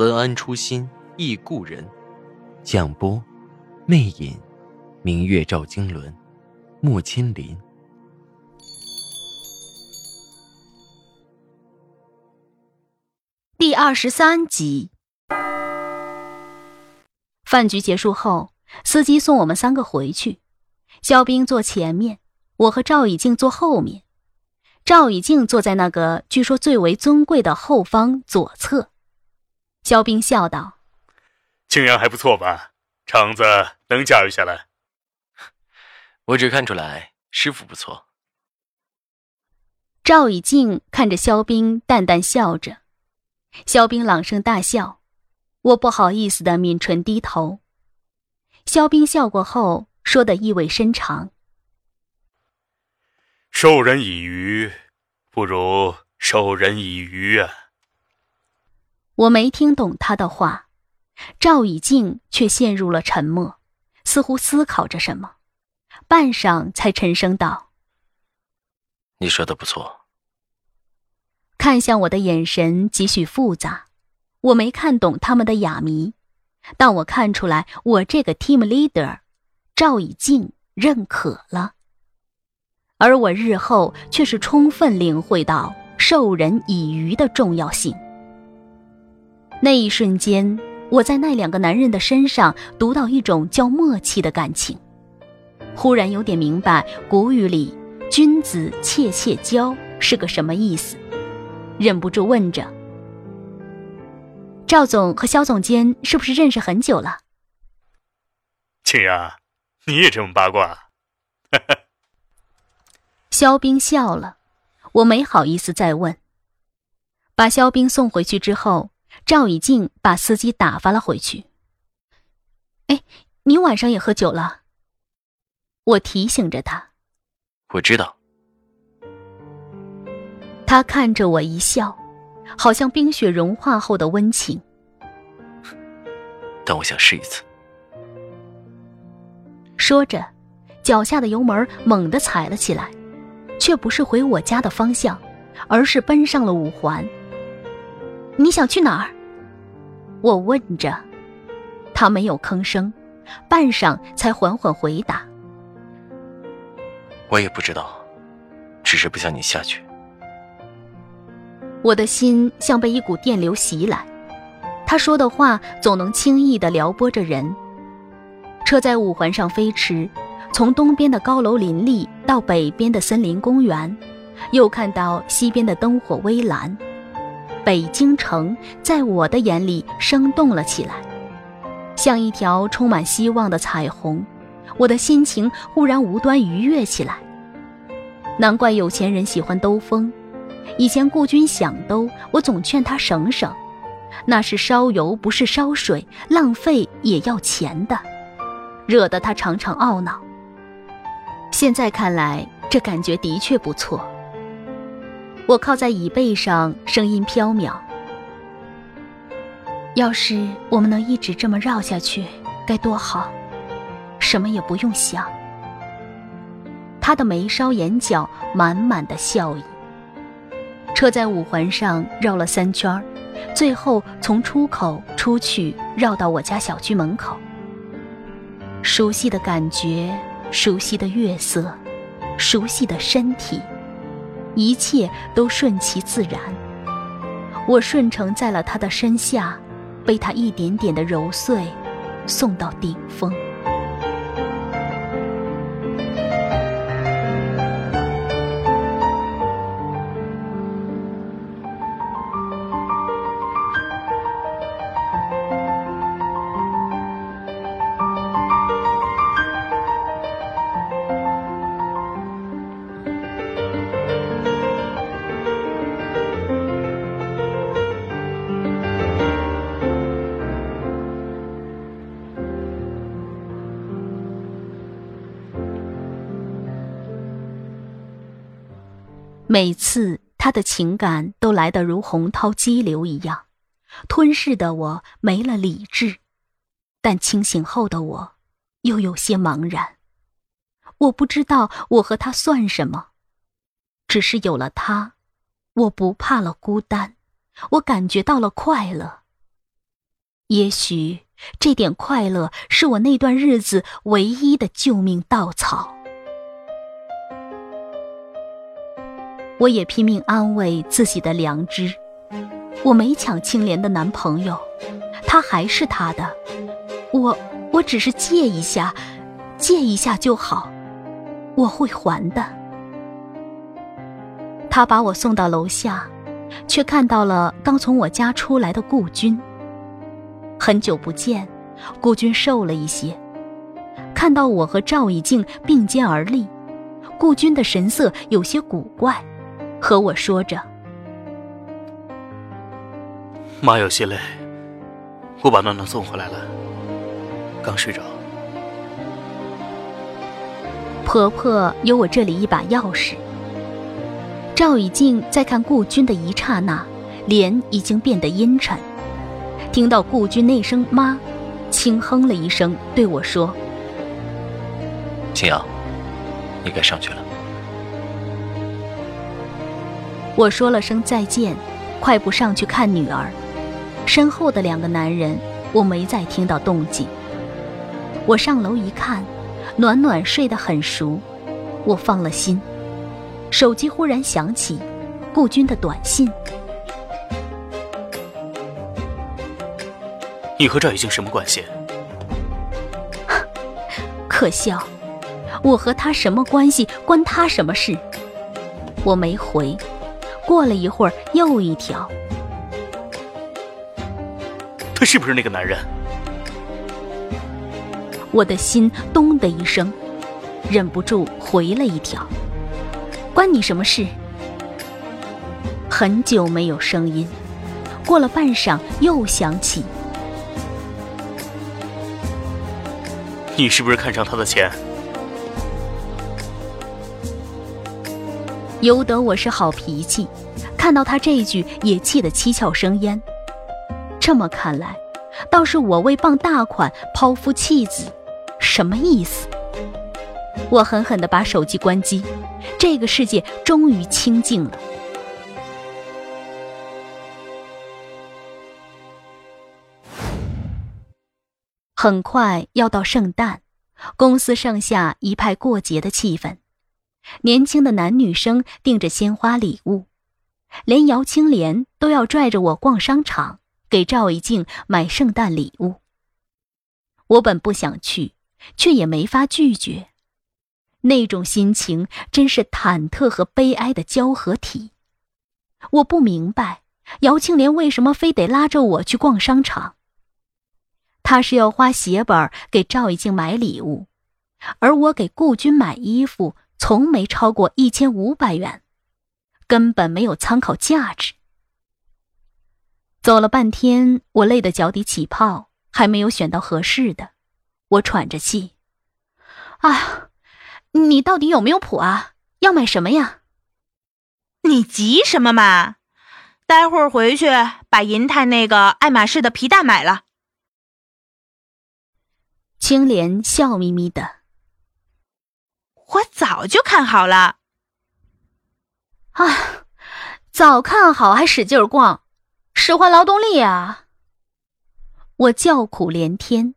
文安初心忆故人，蒋波，魅影，明月照经纶，莫千林。第二十三集。饭局结束后，司机送我们三个回去，肖兵坐前面，我和赵以静坐后面，赵以静坐在那个据说最为尊贵的后方左侧。肖冰笑道：“青阳还不错吧？厂子能驾驭下来？我只看出来师傅不错。”赵以静看着肖冰，淡淡笑着。肖冰朗声大笑，我不好意思的抿唇低头。肖冰笑过后，说的意味深长：“授人以鱼，不如授人以渔啊。”我没听懂他的话，赵以静却陷入了沉默，似乎思考着什么，半晌才沉声道：“你说的不错。”看向我的眼神几许复杂，我没看懂他们的哑谜，但我看出来我这个 team leader，赵以静认可了，而我日后却是充分领会到授人以渔的重要性。那一瞬间，我在那两个男人的身上读到一种叫默契的感情，忽然有点明白古语里“君子切切交”是个什么意思，忍不住问着：“赵总和肖总监是不是认识很久了？”青阳，你也这么八卦？肖冰笑了，我没好意思再问。把肖冰送回去之后。赵以静把司机打发了回去。哎，你晚上也喝酒了？我提醒着他。我知道。他看着我一笑，好像冰雪融化后的温情。但我想试一次。说着，脚下的油门猛地踩了起来，却不是回我家的方向，而是奔上了五环。你想去哪儿？我问着，他没有吭声，半晌才缓缓回答：“我也不知道，只是不想你下去。”我的心像被一股电流袭来，他说的话总能轻易的撩拨着人。车在五环上飞驰，从东边的高楼林立到北边的森林公园，又看到西边的灯火微蓝。北京城在我的眼里生动了起来，像一条充满希望的彩虹。我的心情忽然无端愉悦起来。难怪有钱人喜欢兜风。以前顾军想兜，我总劝他省省，那是烧油不是烧水，浪费也要钱的，惹得他常常懊恼。现在看来，这感觉的确不错。我靠在椅背上，声音飘渺。要是我们能一直这么绕下去，该多好，什么也不用想。他的眉梢眼角满满的笑意。车在五环上绕了三圈，最后从出口出去，绕到我家小区门口。熟悉的感觉，熟悉的月色，熟悉的身体。一切都顺其自然，我顺承在了他的身下，被他一点点的揉碎，送到顶峰。每次他的情感都来得如洪涛激流一样，吞噬的我没了理智，但清醒后的我，又有些茫然。我不知道我和他算什么，只是有了他，我不怕了孤单，我感觉到了快乐。也许这点快乐是我那段日子唯一的救命稻草。我也拼命安慰自己的良知，我没抢青莲的男朋友，他还是他的，我我只是借一下，借一下就好，我会还的。他把我送到楼下，却看到了刚从我家出来的顾军。很久不见，顾军瘦了一些，看到我和赵以静并肩而立，顾军的神色有些古怪。和我说着：“妈有些累，我把暖暖送回来了，刚睡着。”婆婆有我这里一把钥匙。赵以静在看顾军的一刹那，脸已经变得阴沉。听到顾军那声“妈”，轻哼了一声，对我说：“青瑶，你该上去了。”我说了声再见，快步上去看女儿。身后的两个男人，我没再听到动静。我上楼一看，暖暖睡得很熟，我放了心。手机忽然响起，顾军的短信：“你和赵以静什么关系？” 可笑，我和他什么关系？关他什么事？我没回。过了一会儿，又一条。他是不是那个男人？我的心咚的一声，忍不住回了一条。关你什么事？很久没有声音，过了半晌又响起。你是不是看上他的钱？由得我是好脾气，看到他这一句也气得七窍生烟。这么看来，倒是我为傍大款抛夫弃子，什么意思？我狠狠地把手机关机，这个世界终于清静了。很快要到圣诞，公司上下一派过节的气氛。年轻的男女生订着鲜花礼物，连姚青莲都要拽着我逛商场，给赵一静买圣诞礼物。我本不想去，却也没法拒绝。那种心情真是忐忑和悲哀的交合体。我不明白姚青莲为什么非得拉着我去逛商场。他是要花血本给赵一静买礼物，而我给顾军买衣服。从没超过一千五百元，根本没有参考价值。走了半天，我累得脚底起泡，还没有选到合适的。我喘着气：“啊，你到底有没有谱啊？要买什么呀？”你急什么嘛？待会儿回去把银泰那个爱马仕的皮带买了。青莲笑眯眯的。我早就看好了，啊，早看好还使劲逛，使唤劳动力啊！我叫苦连天。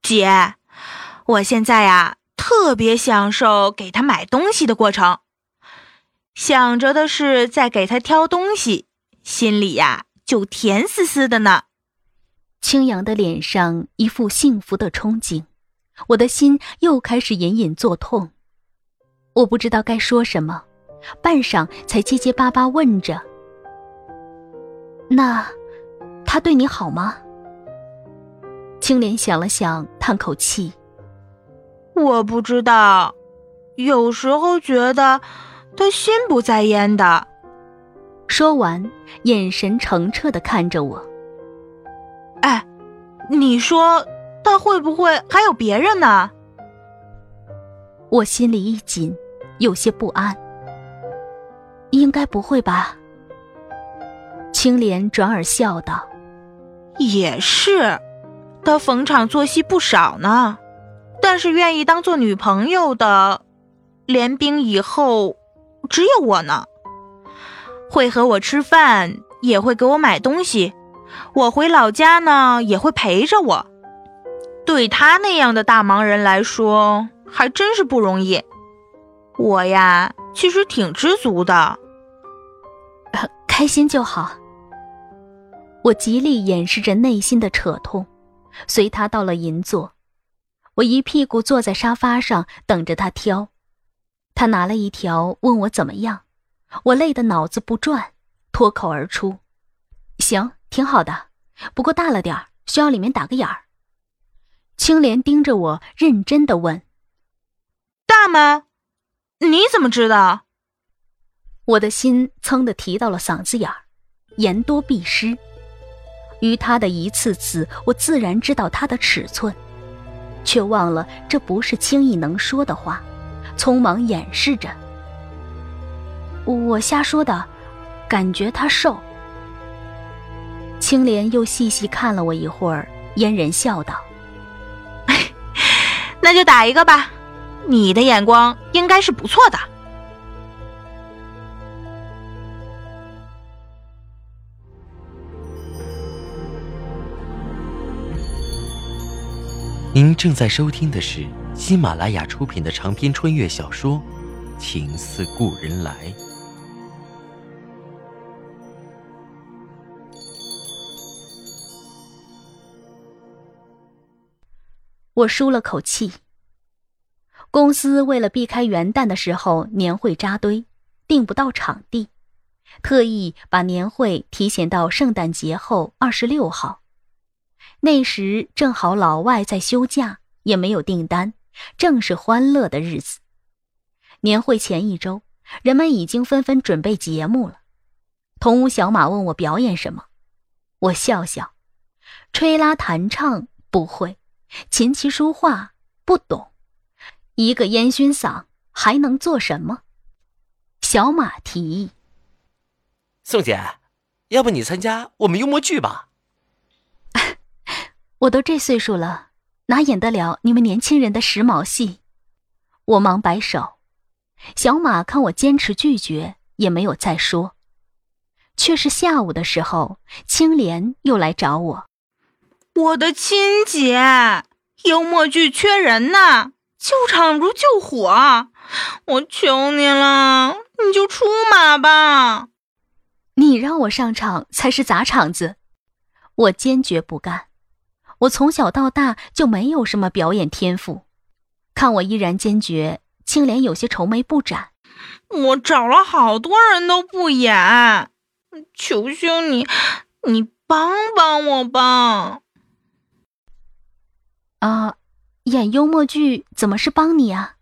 姐，我现在呀特别享受给他买东西的过程，想着的是在给他挑东西，心里呀就甜丝丝的呢。青阳的脸上一副幸福的憧憬。我的心又开始隐隐作痛，我不知道该说什么，半晌才结结巴巴问着：“那他对你好吗？”青莲想了想，叹口气：“我不知道，有时候觉得他心不在焉的。”说完，眼神澄澈的看着我：“哎，你说。”他会不会还有别人呢？我心里一紧，有些不安。应该不会吧？青莲转而笑道：“也是，他逢场作戏不少呢。但是愿意当做女朋友的，连兵以后只有我呢。会和我吃饭，也会给我买东西。我回老家呢，也会陪着我。对他那样的大忙人来说，还真是不容易。我呀，其实挺知足的，开心就好。”我极力掩饰着内心的扯痛，随他到了银座，我一屁股坐在沙发上等着他挑。他拿了一条，问我怎么样，我累得脑子不转，脱口而出：“行，挺好的，不过大了点儿，需要里面打个眼儿。”青莲盯着我，认真的问：“大吗？你怎么知道？”我的心噌的提到了嗓子眼儿，言多必失。于他的一次次，我自然知道他的尺寸，却忘了这不是轻易能说的话，匆忙掩饰着。我瞎说的，感觉他瘦。青莲又细细看了我一会儿，嫣然笑道：“那就打一个吧，你的眼光应该是不错的。”您正在收听的是喜马拉雅出品的长篇穿越小说《情似故人来》。我舒了口气。公司为了避开元旦的时候年会扎堆，订不到场地，特意把年会提前到圣诞节后二十六号。那时正好老外在休假，也没有订单，正是欢乐的日子。年会前一周，人们已经纷纷准备节目了。同屋小马问我表演什么，我笑笑：吹拉弹唱不会，琴棋书画不懂，一个烟熏嗓还能做什么？小马提议：宋姐，要不你参加我们幽默剧吧？我都这岁数了，哪演得了你们年轻人的时髦戏？我忙摆手。小马看我坚持拒绝，也没有再说。却是下午的时候，青莲又来找我。我的亲姐，幽默剧缺人呐，救场如救火，我求你了，你就出马吧。你让我上场才是砸场子，我坚决不干。我从小到大就没有什么表演天赋，看我依然坚决，青莲有些愁眉不展。我找了好多人都不演，求求你，你帮帮我吧。啊，演幽默剧怎么是帮你啊？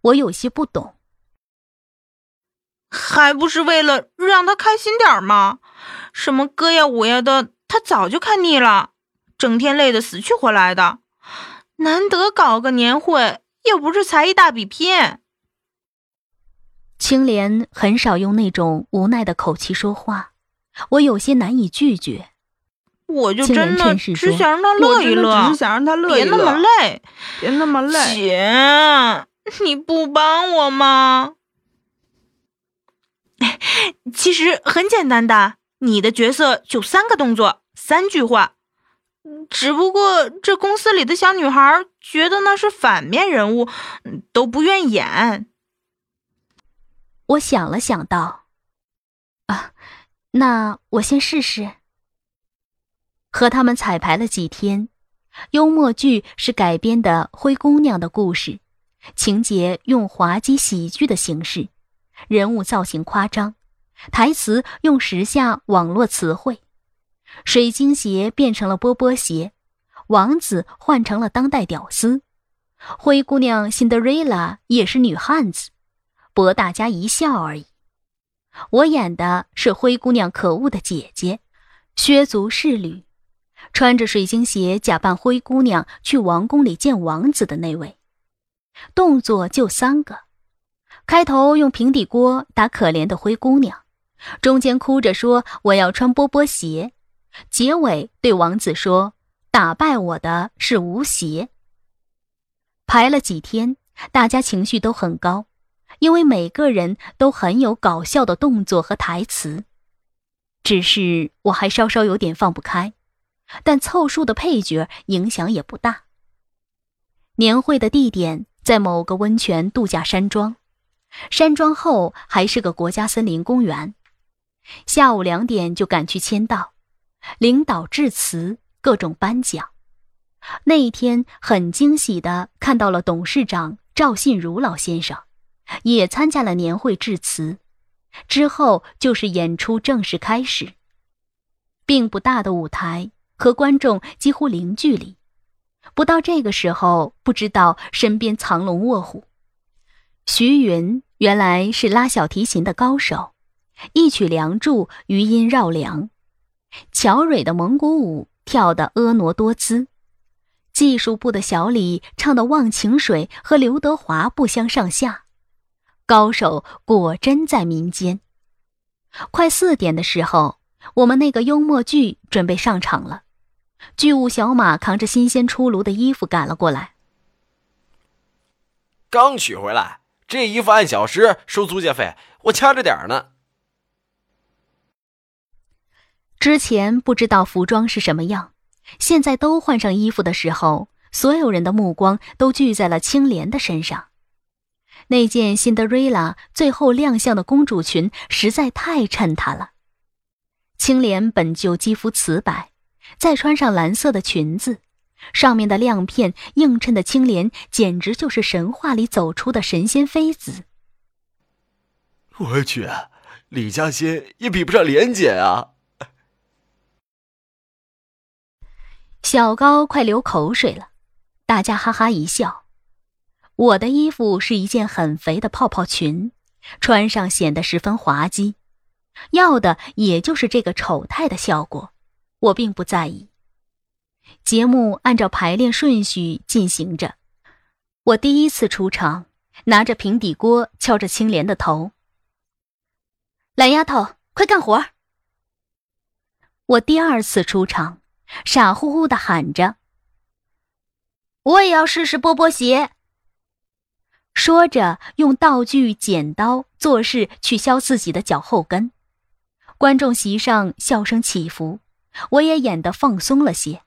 我有些不懂。还不是为了让他开心点吗？什么歌呀舞呀的，他早就看腻了。整天累得死去活来的，难得搞个年会，又不是才艺大比拼。青莲很少用那种无奈的口气说话，我有些难以拒绝。我就真的只想让他乐一乐，只想让他乐一乐，别那么累，别那么累。姐，你不帮我吗？其实很简单的，你的角色就三个动作，三句话。只不过这公司里的小女孩觉得那是反面人物，都不愿演。我想了想，道：“啊，那我先试试。”和他们彩排了几天，幽默剧是改编的《灰姑娘》的故事，情节用滑稽喜剧的形式，人物造型夸张，台词用时下网络词汇。水晶鞋变成了波波鞋，王子换成了当代屌丝，灰姑娘辛德瑞拉也是女汉子，博大家一笑而已。我演的是灰姑娘可恶的姐姐，削足适履，穿着水晶鞋假扮灰姑娘去王宫里见王子的那位。动作就三个：开头用平底锅打可怜的灰姑娘，中间哭着说我要穿波波鞋，结尾对王子说打败我的是吴邪。排了几天，大家情绪都很高，因为每个人都很有搞笑的动作和台词。只是我还稍稍有点放不开，但凑数的配角影响也不大。年会的地点在某个温泉度假山庄，山庄后还是个国家森林公园。下午两点就赶去签到，领导致辞，各种颁奖。那一天很惊喜的看到了董事长赵信如老先生，也参加了年会致辞。之后就是演出正式开始。并不大的舞台和观众几乎零距离，不到这个时候，不知道身边藏龙卧虎。徐云原来是拉小提琴的高手，一曲《梁祝》余音绕梁；乔蕊的蒙古舞跳得婀娜多姿；技术部的小李唱的《忘情水》和刘德华不相上下。高手果真在民间。快四点的时候，我们那个幽默剧准备上场了。剧务小马扛着新鲜出炉的衣服赶了过来。刚取回来，这衣服按小时收租借费，我掐着点儿呢。之前不知道服装是什么样，现在都换上衣服的时候，所有人的目光都聚在了青莲的身上。那件辛德瑞拉最后亮相的公主裙实在太衬她了。青莲本就肌肤瓷白，再穿上蓝色的裙子，上面的亮片映衬的青莲简直就是神话里走出的神仙妃子。我去，李嘉欣也比不上莲姐啊！小高快流口水了，大家哈哈一笑。我的衣服是一件很肥的泡泡裙，穿上显得十分滑稽，要的也就是这个丑态的效果，我并不在意。节目按照排练顺序进行着，我第一次出场，拿着平底锅敲着青莲的头：“懒丫头，快干活！”我第二次出场，傻乎乎的喊着：“我也要试试波波鞋。”说着，用道具剪刀做事去削自己的脚后跟。观众席上笑声起伏，我也演得放松了些，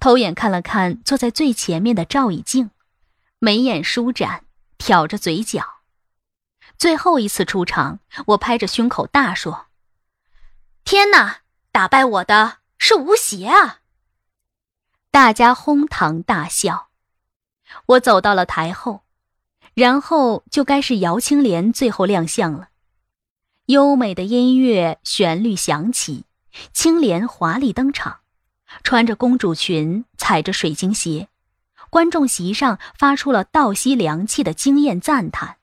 偷眼看了看坐在最前面的赵以静，眉眼舒展，挑着嘴角。最后一次出场，我拍着胸口大说：“天哪！打败我的是吴邪啊！”大家哄堂大笑。我走到了台后。然后就该是姚青莲最后亮相了，优美的音乐旋律响起，青莲华丽登场，穿着公主裙，踩着水晶鞋，观众席上发出了倒吸凉气的惊艳赞叹，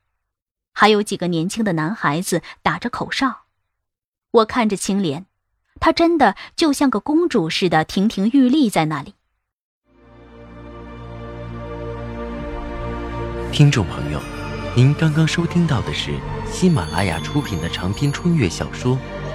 还有几个年轻的男孩子打着口哨。我看着青莲，她真的就像个公主似的亭亭玉立在那里。听众朋友，您刚刚收听到的是喜马拉雅出品的长篇穿越小说《